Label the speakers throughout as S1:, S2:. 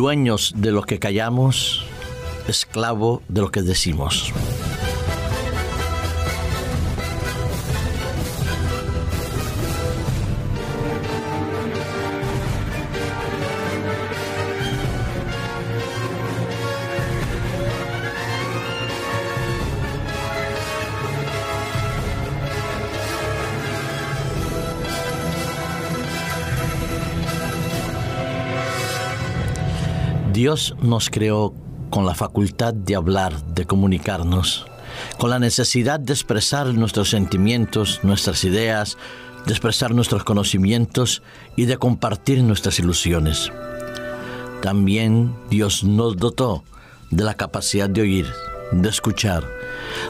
S1: dueños de lo que callamos, esclavo de lo que decimos. Dios nos creó con la facultad de hablar, de comunicarnos, con la necesidad de expresar nuestros sentimientos, nuestras ideas, de expresar nuestros conocimientos y de compartir nuestras ilusiones. También Dios nos dotó de la capacidad de oír, de escuchar,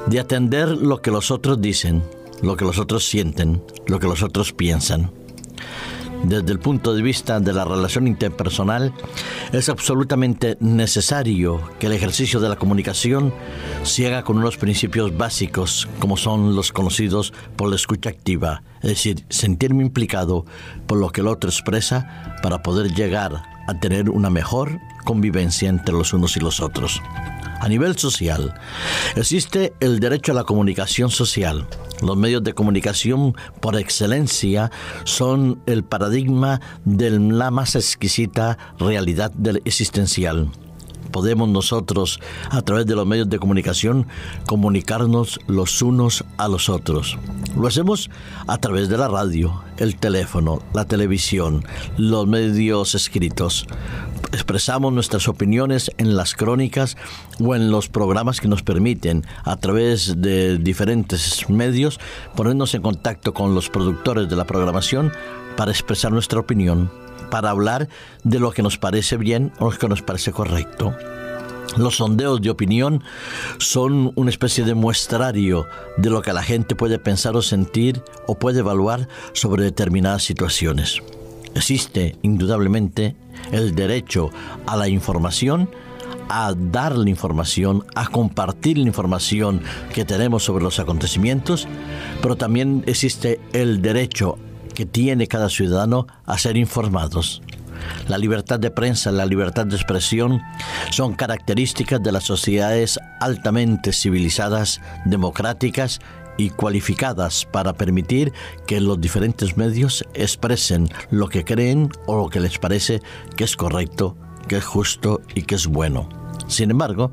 S1: de atender lo que los otros dicen, lo que los otros sienten, lo que los otros piensan desde el punto de vista de la relación interpersonal, es absolutamente necesario que el ejercicio de la comunicación se haga con unos principios básicos, como son los conocidos por la escucha activa, es decir, sentirme implicado por lo que el otro expresa para poder llegar a tener una mejor convivencia entre los unos y los otros. A nivel social, existe el derecho a la comunicación social. Los medios de comunicación por excelencia son el paradigma de la más exquisita realidad existencial podemos nosotros, a través de los medios de comunicación, comunicarnos los unos a los otros. Lo hacemos a través de la radio, el teléfono, la televisión, los medios escritos. Expresamos nuestras opiniones en las crónicas o en los programas que nos permiten, a través de diferentes medios, ponernos en contacto con los productores de la programación para expresar nuestra opinión para hablar de lo que nos parece bien o lo que nos parece correcto. Los sondeos de opinión son una especie de muestrario de lo que la gente puede pensar o sentir o puede evaluar sobre determinadas situaciones. Existe indudablemente el derecho a la información, a dar la información, a compartir la información que tenemos sobre los acontecimientos, pero también existe el derecho que tiene cada ciudadano a ser informados. La libertad de prensa, la libertad de expresión son características de las sociedades altamente civilizadas, democráticas y cualificadas para permitir que los diferentes medios expresen lo que creen o lo que les parece que es correcto, que es justo y que es bueno. Sin embargo,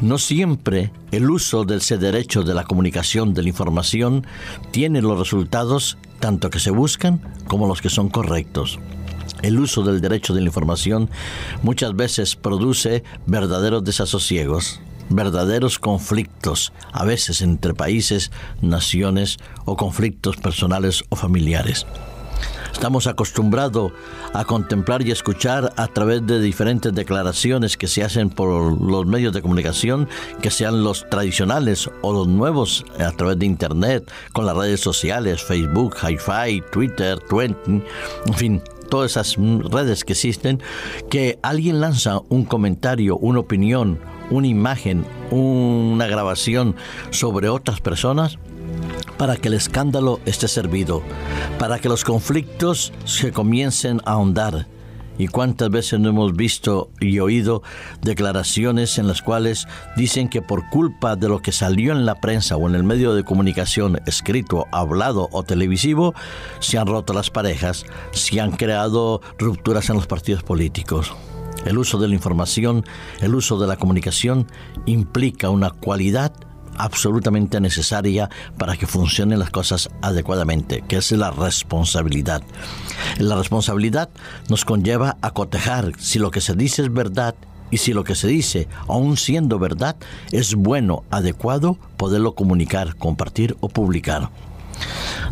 S1: no siempre el uso de ese derecho de la comunicación de la información tiene los resultados tanto que se buscan como los que son correctos. El uso del derecho de la información muchas veces produce verdaderos desasosiegos, verdaderos conflictos, a veces entre países, naciones o conflictos personales o familiares. Estamos acostumbrados a contemplar y escuchar a través de diferentes declaraciones que se hacen por los medios de comunicación, que sean los tradicionales o los nuevos a través de Internet, con las redes sociales, Facebook, Hi-Fi, Twitter, Twenty, en fin, todas esas redes que existen, que alguien lanza un comentario, una opinión, una imagen, una grabación sobre otras personas para que el escándalo esté servido, para que los conflictos se comiencen a ahondar. ¿Y cuántas veces no hemos visto y oído declaraciones en las cuales dicen que por culpa de lo que salió en la prensa o en el medio de comunicación escrito, hablado o televisivo, se han roto las parejas, se han creado rupturas en los partidos políticos? El uso de la información, el uso de la comunicación implica una cualidad absolutamente necesaria para que funcionen las cosas adecuadamente, que es la responsabilidad. La responsabilidad nos conlleva a cotejar si lo que se dice es verdad y si lo que se dice, aun siendo verdad, es bueno, adecuado, poderlo comunicar, compartir o publicar.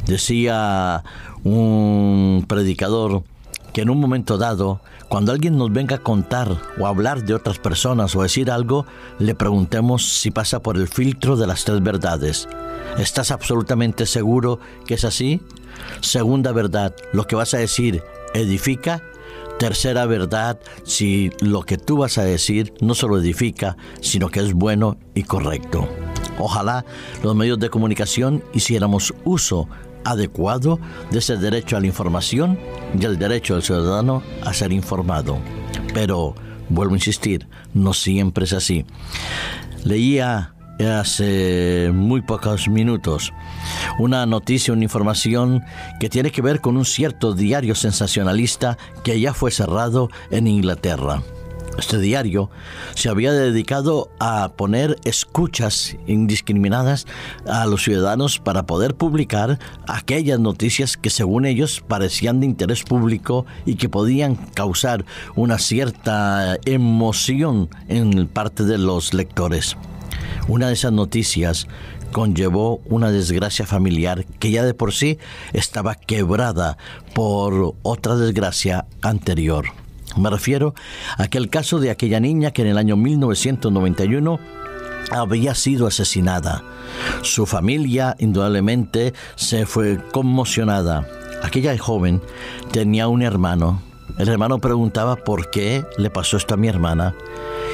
S1: Decía un predicador que en un momento dado cuando alguien nos venga a contar o hablar de otras personas o decir algo, le preguntemos si pasa por el filtro de las tres verdades. ¿Estás absolutamente seguro que es así? Segunda verdad, lo que vas a decir edifica. Tercera verdad, si lo que tú vas a decir no solo edifica, sino que es bueno y correcto. Ojalá los medios de comunicación hiciéramos uso adecuado de ese derecho a la información y el derecho del ciudadano a ser informado. Pero Vuelvo a insistir, no siempre es así. Leía hace muy pocos minutos una noticia, una información que tiene que ver con un cierto diario sensacionalista que ya fue cerrado en Inglaterra. Este diario se había dedicado a poner escuchas indiscriminadas a los ciudadanos para poder publicar aquellas noticias que según ellos parecían de interés público y que podían causar una cierta emoción en parte de los lectores. Una de esas noticias conllevó una desgracia familiar que ya de por sí estaba quebrada por otra desgracia anterior. Me refiero a aquel caso de aquella niña que en el año 1991 había sido asesinada. Su familia indudablemente se fue conmocionada. Aquella joven tenía un hermano. El hermano preguntaba por qué le pasó esto a mi hermana.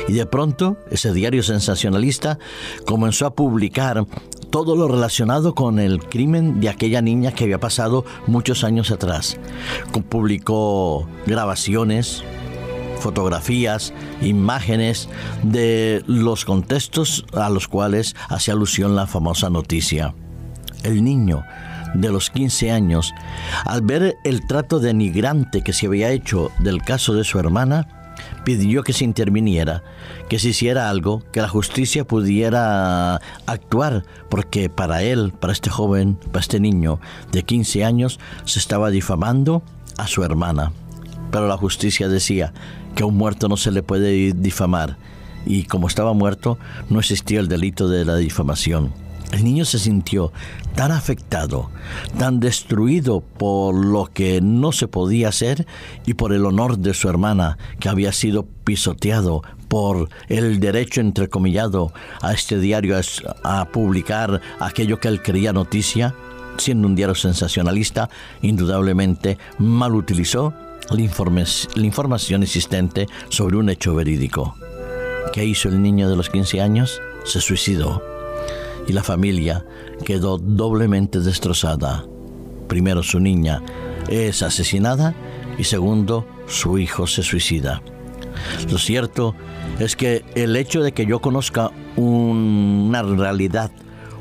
S1: Y de pronto ese diario sensacionalista comenzó a publicar todo lo relacionado con el crimen de aquella niña que había pasado muchos años atrás. Publicó grabaciones, fotografías, imágenes de los contextos a los cuales hace alusión la famosa noticia. El niño de los 15 años, al ver el trato denigrante que se había hecho del caso de su hermana, pidió que se interviniera, que se hiciera algo, que la justicia pudiera actuar, porque para él, para este joven, para este niño de 15 años, se estaba difamando a su hermana. Pero la justicia decía que a un muerto no se le puede difamar, y como estaba muerto, no existía el delito de la difamación. El niño se sintió tan afectado, tan destruido por lo que no se podía hacer y por el honor de su hermana que había sido pisoteado por el derecho entrecomillado a este diario a, publicar aquello que él creía noticia, siendo un diario sensacionalista, indudablemente mal utilizó la, la información existente sobre un hecho verídico. ¿Qué hizo el niño de los 15 años? Se suicidó y la familia quedó doblemente destrozada. Primero su niña es asesinada y segundo su hijo se suicida. Lo cierto es que el hecho de que yo conozca una realidad,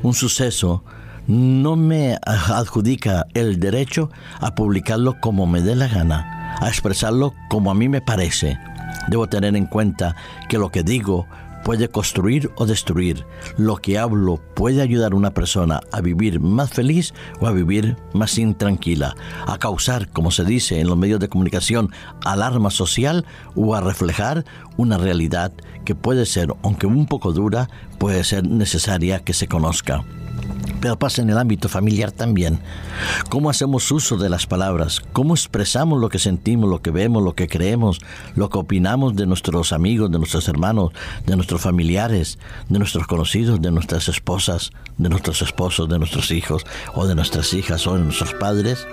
S1: un suceso, no me adjudica el derecho a publicarlo como me dé la gana, a expresarlo como a mí me parece. Debo tener en cuenta que lo que digo puede construir o destruir. Lo que hablo puede ayudar a una persona a vivir más feliz o a vivir más intranquila, a causar, como se dice en los medios de comunicación, alarma social o a reflejar una realidad que puede ser, aunque un poco dura, puede ser necesaria que se conozca pero pasa en el ámbito familiar también. ¿Cómo hacemos uso de las palabras? ¿Cómo expresamos lo que sentimos, lo que vemos, lo que creemos, lo que opinamos de nuestros amigos, de nuestros hermanos, de nuestros familiares, de nuestros conocidos, de nuestras esposas, de nuestros esposos, de nuestros hijos o de nuestras hijas o de nuestros padres?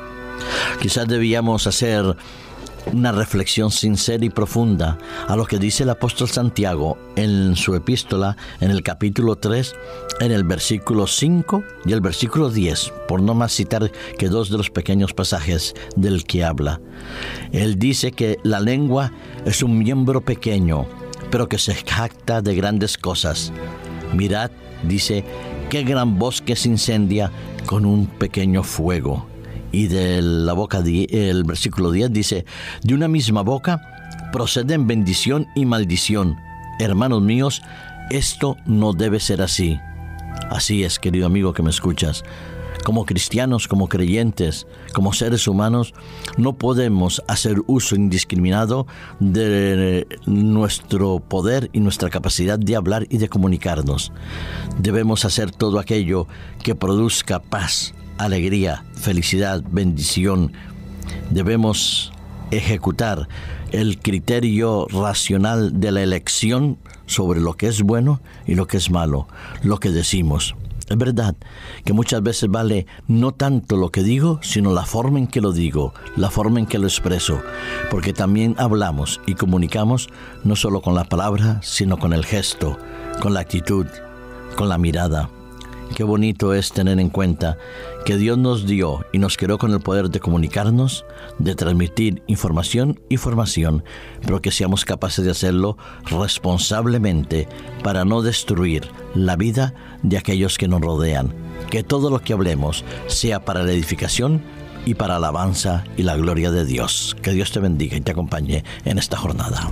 S1: Quizás debíamos hacer una reflexión sincera y profunda a lo que dice el apóstol Santiago en su epístola en el capítulo 3, en el versículo 5 y el versículo 10, por no más citar que dos de los pequeños pasajes del que habla. Él dice que la lengua es un miembro pequeño, pero que se jacta de grandes cosas. Mirad, dice, qué gran bosque se incendia con un pequeño fuego y de la boca, el versículo 10 dice, de una misma boca proceden bendición y maldición. Hermanos míos, esto no debe ser así. Así es, querido amigo que me escuchas. Como cristianos, como creyentes, como seres humanos, no podemos hacer uso indiscriminado de nuestro poder y nuestra capacidad de hablar y de comunicarnos. Debemos hacer todo aquello que produzca paz, alegría, felicidad, bendición. Debemos ejecutar el criterio racional de la elección sobre lo que es bueno y lo que es malo, lo que decimos. Es verdad que muchas veces vale no tanto lo que digo, sino la forma en que lo digo, la forma en que lo expreso, porque también hablamos y comunicamos no solo con la palabra, sino con el gesto, con la actitud, con la mirada. Qué bonito es tener en cuenta que Dios nos dio y nos creó con el poder de comunicarnos, de transmitir información y formación, pero que seamos capaces de hacerlo responsablemente para no destruir la vida de aquellos que nos rodean. Que todo lo que hablemos sea para la edificación y para la alabanza y la gloria de Dios. Que Dios te bendiga y te acompañe en esta jornada.